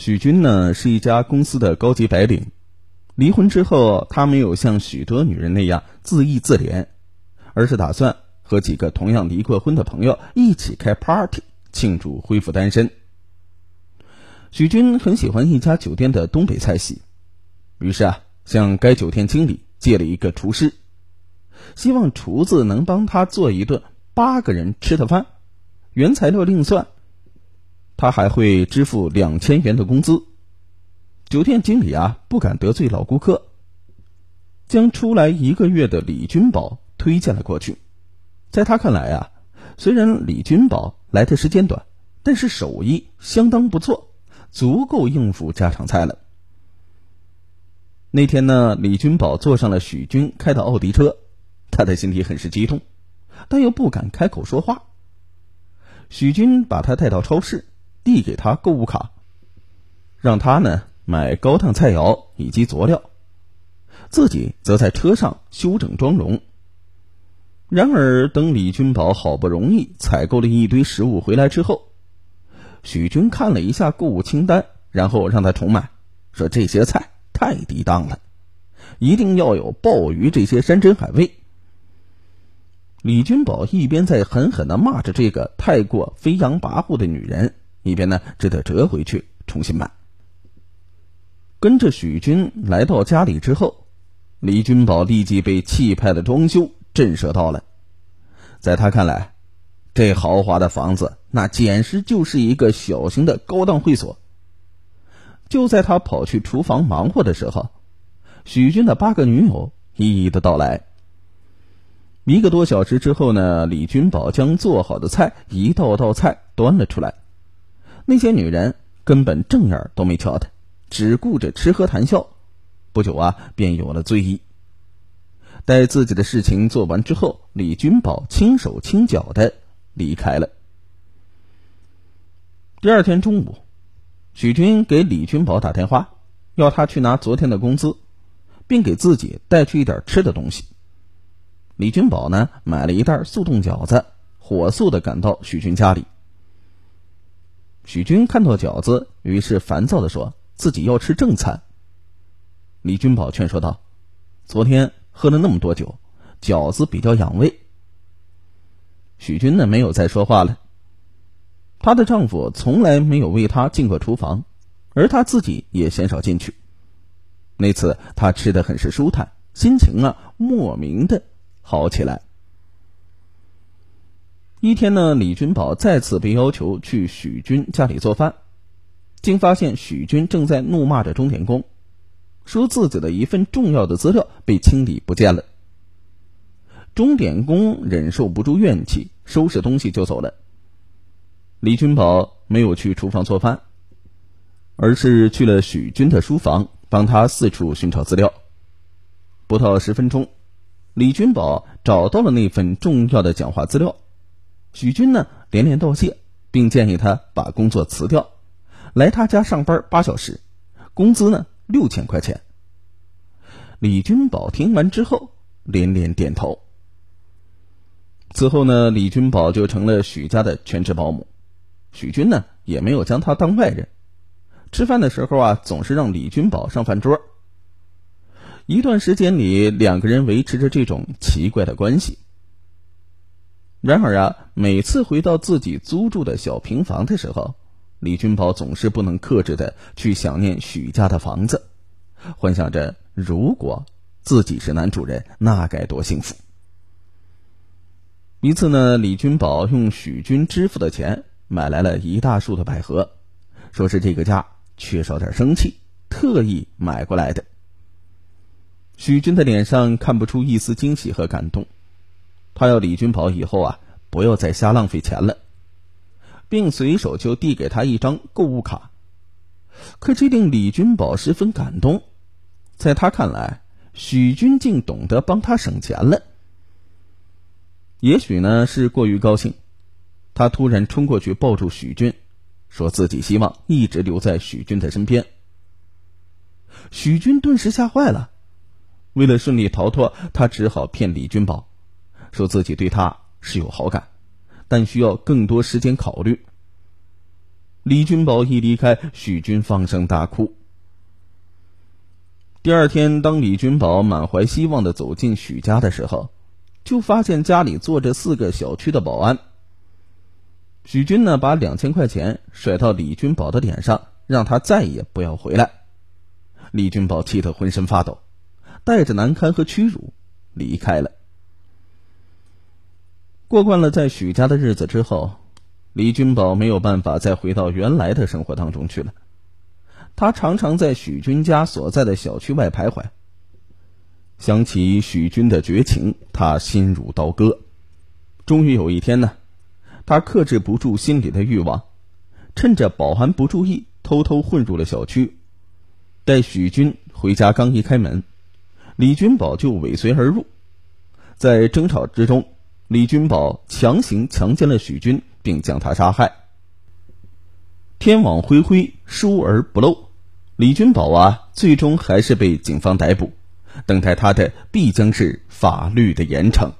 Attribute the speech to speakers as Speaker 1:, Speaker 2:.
Speaker 1: 许军呢是一家公司的高级白领，离婚之后，他没有像许多女人那样自缢自怜，而是打算和几个同样离过婚的朋友一起开 party 庆祝恢复单身。许军很喜欢一家酒店的东北菜系，于是啊，向该酒店经理借了一个厨师，希望厨子能帮他做一顿八个人吃的饭，原材料另算。他还会支付两千元的工资。酒店经理啊，不敢得罪老顾客，将出来一个月的李君宝推荐了过去。在他看来啊，虽然李君宝来的时间短，但是手艺相当不错，足够应付家常菜了。那天呢，李君宝坐上了许军开的奥迪车，他的心里很是激动，但又不敢开口说话。许军把他带到超市。递给他购物卡，让他呢买高档菜肴以及佐料，自己则在车上修整妆容。然而，等李君宝好不容易采购了一堆食物回来之后，许军看了一下购物清单，然后让他重买，说这些菜太低档了，一定要有鲍鱼这些山珍海味。李君宝一边在狠狠的骂着这个太过飞扬跋扈的女人。一边呢，只得折回去重新买。跟着许军来到家里之后，李君宝立即被气派的装修震慑到了。在他看来，这豪华的房子那简直就是一个小型的高档会所。就在他跑去厨房忙活的时候，许军的八个女友一一的到来。一个多小时之后呢，李君宝将做好的菜一道道菜端了出来。那些女人根本正眼都没瞧他，只顾着吃喝谈笑。不久啊，便有了醉意。待自己的事情做完之后，李君宝轻手轻脚的离开了。第二天中午，许军给李君宝打电话，要他去拿昨天的工资，并给自己带去一点吃的东西。李君宝呢，买了一袋速冻饺子，火速的赶到许军家里。许军看到饺子，于是烦躁的说：“自己要吃正餐。”李君宝劝说道：“昨天喝了那么多酒，饺子比较养胃。”许军呢，没有再说话了。她的丈夫从来没有为她进过厨房，而她自己也鲜少进去。那次她吃的很是舒坦，心情啊莫名的好起来。一天呢，李君宝再次被要求去许军家里做饭，竟发现许军正在怒骂着钟点工，说自己的一份重要的资料被清理不见了。钟点工忍受不住怨气，收拾东西就走了。李君宝没有去厨房做饭，而是去了许军的书房，帮他四处寻找资料。不到十分钟，李君宝找到了那份重要的讲话资料。许军呢连连道谢，并建议他把工作辞掉，来他家上班八小时，工资呢六千块钱。李君宝听完之后连连点头。此后呢，李君宝就成了许家的全职保姆，许军呢也没有将他当外人，吃饭的时候啊总是让李君宝上饭桌。一段时间里，两个人维持着这种奇怪的关系。然而啊，每次回到自己租住的小平房的时候，李君宝总是不能克制的去想念许家的房子，幻想着如果自己是男主人，那该多幸福。一次呢，李君宝用许军支付的钱买来了一大束的百合，说是这个家缺少点生气，特意买过来的。许军的脸上看不出一丝惊喜和感动。他要李君宝以后啊，不要再瞎浪费钱了，并随手就递给他一张购物卡。可这令李君宝十分感动，在他看来，许军竟懂得帮他省钱了。也许呢是过于高兴，他突然冲过去抱住许军，说自己希望一直留在许军的身边。许军顿时吓坏了，为了顺利逃脱，他只好骗李君宝。说自己对他是有好感，但需要更多时间考虑。李君宝一离开，许军放声大哭。第二天，当李君宝满怀希望的走进许家的时候，就发现家里坐着四个小区的保安。许军呢，把两千块钱甩到李君宝的脸上，让他再也不要回来。李君宝气得浑身发抖，带着难堪和屈辱离开了。过惯了在许家的日子之后，李君宝没有办法再回到原来的生活当中去了。他常常在许军家所在的小区外徘徊。想起许军的绝情，他心如刀割。终于有一天呢，他克制不住心里的欲望，趁着保安不注意，偷偷混入了小区。待许军回家刚一开门，李君宝就尾随而入。在争吵之中，李君宝强行强奸了许军，并将他杀害。天网恢恢，疏而不漏。李君宝啊，最终还是被警方逮捕，等待他的必将是法律的严惩。